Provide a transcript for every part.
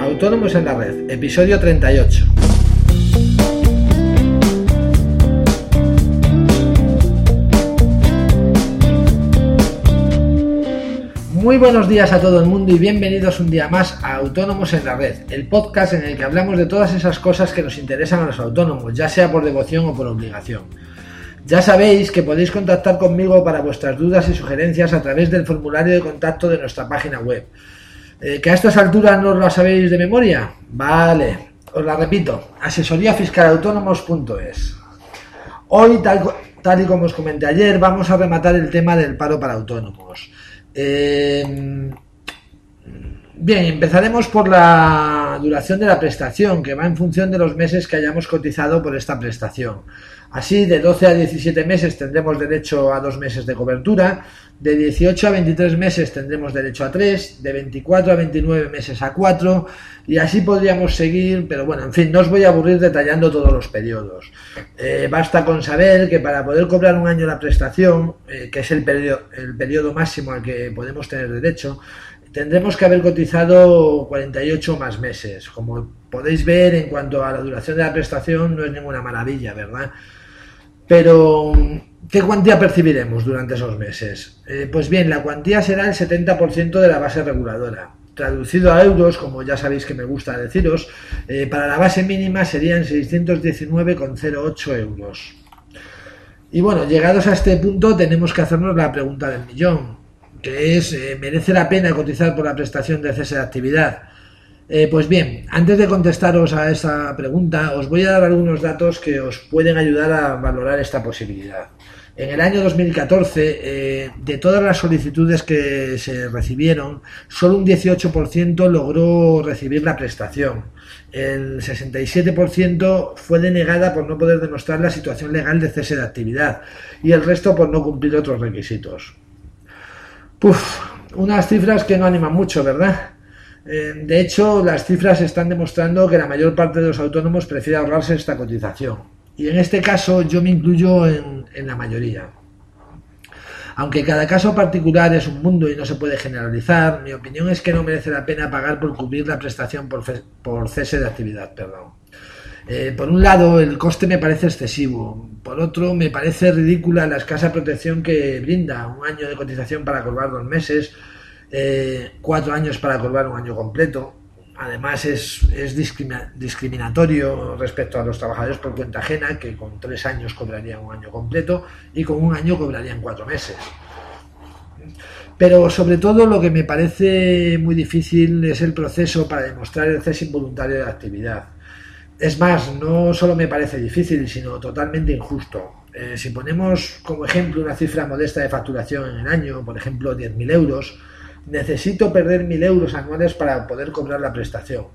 Autónomos en la Red, episodio 38. Muy buenos días a todo el mundo y bienvenidos un día más a Autónomos en la Red, el podcast en el que hablamos de todas esas cosas que nos interesan a los autónomos, ya sea por devoción o por obligación. Ya sabéis que podéis contactar conmigo para vuestras dudas y sugerencias a través del formulario de contacto de nuestra página web. Eh, ¿Que a estas alturas no lo sabéis de memoria? Vale, os la repito, asesoríafiscalautónomos.es. Hoy, tal, tal y como os comenté ayer, vamos a rematar el tema del paro para autónomos. Eh, bien, empezaremos por la duración de la prestación, que va en función de los meses que hayamos cotizado por esta prestación. Así, de 12 a 17 meses tendremos derecho a dos meses de cobertura, de 18 a 23 meses tendremos derecho a 3, de 24 a 29 meses a 4, y así podríamos seguir, pero bueno, en fin, no os voy a aburrir detallando todos los periodos. Eh, basta con saber que para poder cobrar un año la prestación, eh, que es el periodo, el periodo máximo al que podemos tener derecho, tendremos que haber cotizado 48 más meses. Como podéis ver, en cuanto a la duración de la prestación, no es ninguna maravilla, ¿verdad? Pero, ¿qué cuantía percibiremos durante esos meses? Eh, pues bien, la cuantía será el 70% de la base reguladora. Traducido a euros, como ya sabéis que me gusta deciros, eh, para la base mínima serían 619,08 euros. Y bueno, llegados a este punto tenemos que hacernos la pregunta del millón, que es, eh, ¿merece la pena cotizar por la prestación de cese de actividad? Eh, pues bien, antes de contestaros a esa pregunta, os voy a dar algunos datos que os pueden ayudar a valorar esta posibilidad. En el año 2014, eh, de todas las solicitudes que se recibieron, solo un 18% logró recibir la prestación. El 67% fue denegada por no poder demostrar la situación legal de cese de actividad y el resto por no cumplir otros requisitos. Puf, unas cifras que no animan mucho, ¿verdad? Eh, de hecho, las cifras están demostrando que la mayor parte de los autónomos prefiere ahorrarse esta cotización. Y en este caso yo me incluyo en, la mayoría. Aunque cada caso particular es un mundo y no se puede generalizar, mi opinión es que no merece la pena pagar por cubrir la prestación por, por cese de actividad. Perdón. Eh, por un lado, el coste me parece excesivo. Por otro, me parece ridícula la escasa protección que brinda un año de cotización para colgar dos meses eh, cuatro años para cobrar un año completo. Además es, es discriminatorio respecto a los trabajadores por cuenta ajena, que con tres años cobrarían un año completo y con un año cobrarían cuatro meses. Pero sobre todo lo que me parece muy difícil es el proceso para demostrar el cese involuntario de la actividad. Es más, no solo me parece difícil, sino totalmente injusto. Eh, si ponemos como ejemplo una cifra modesta de facturación en el año, por ejemplo 10.000 euros, necesito perder mil euros anuales para poder cobrar la prestación.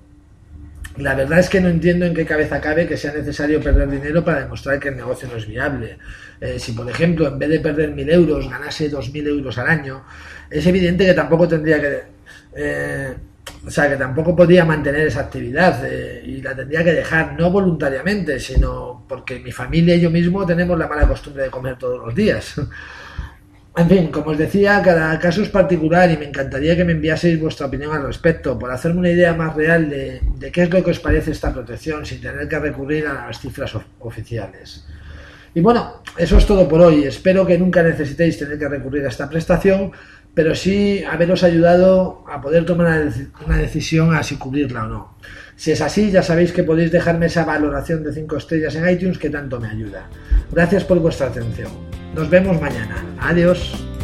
La verdad es que no entiendo en qué cabeza cabe que sea necesario perder dinero para demostrar que el negocio no es viable. Eh, si, por ejemplo, en vez de perder mil euros ganase dos mil euros al año, es evidente que tampoco tendría que... Eh, o sea, que tampoco podría mantener esa actividad eh, y la tendría que dejar, no voluntariamente, sino porque mi familia y yo mismo tenemos la mala costumbre de comer todos los días. En fin, como os decía, cada caso es particular y me encantaría que me enviaseis vuestra opinión al respecto, por hacerme una idea más real de, qué es lo que os parece esta protección sin tener que recurrir a las cifras oficiales. Y bueno, eso es todo por hoy. Espero que nunca necesitéis tener que recurrir a esta prestación, pero sí haberos ayudado a poder tomar una decisión a si cubrirla o no. Si es así, ya sabéis que podéis dejarme esa valoración de 5 estrellas en iTunes que tanto me ayuda. Gracias por vuestra atención. Nos vemos mañana. Adiós.